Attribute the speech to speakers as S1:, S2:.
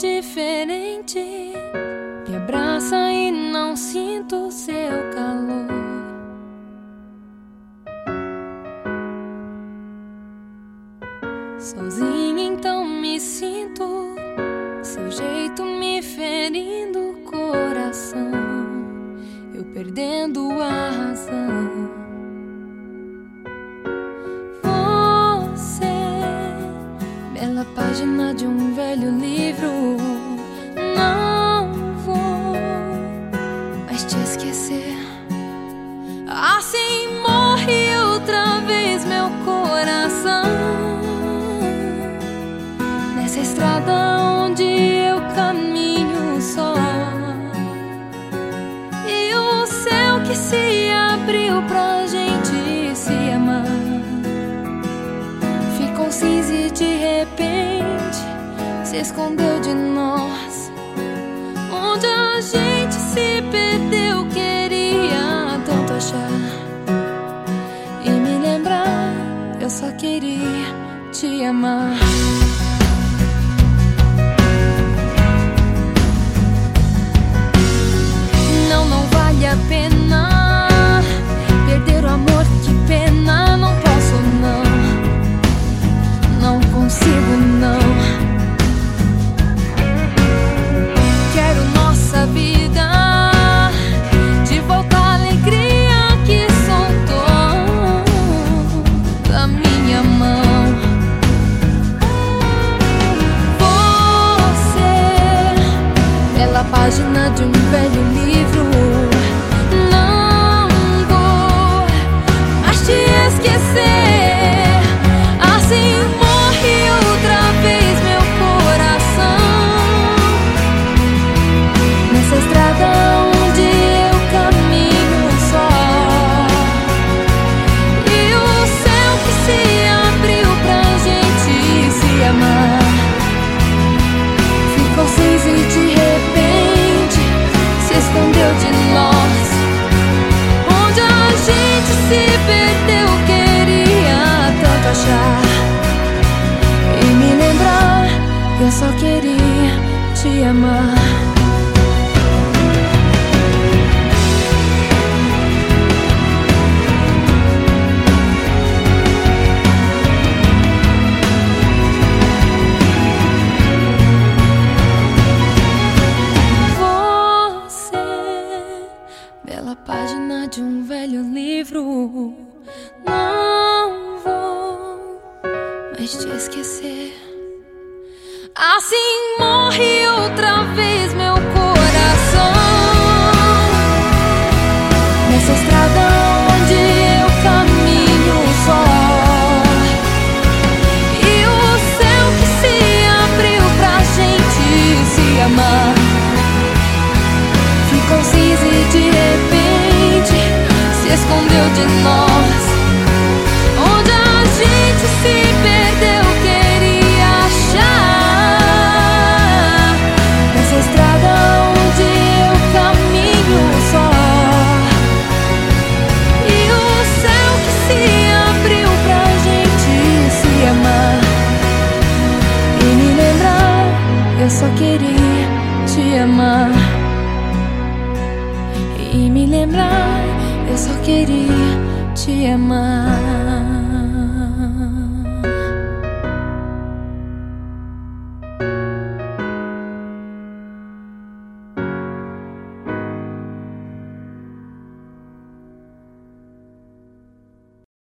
S1: diferente. Me abraça e não sinto seu calor. Sozinha então me sinto Seu jeito me ferindo o coração. Eu perdendo a razão. Bela página de um velho livro, não vou mais te esquecer. Assim morre outra vez meu coração nessa estrada onde eu caminho só. E o céu que se abriu pra se escondeu de nós. Onde a gente se perdeu, queria tanto achar e me lembrar. Eu só queria te amar. E de repente se escondeu de nós. Onde a gente se perdeu, queria tanto achar e me lembrar. Eu só queria te amar. Livro, não vou mais te esquecer. Assim morre outra vez meu coração nessa estrada Onde a gente se perdeu, queria achar nessa estrada onde eu caminho só. E o céu que se abriu pra gente se amar e me lembrar. Eu só queria te amar e me lembrar. Só queria te amar.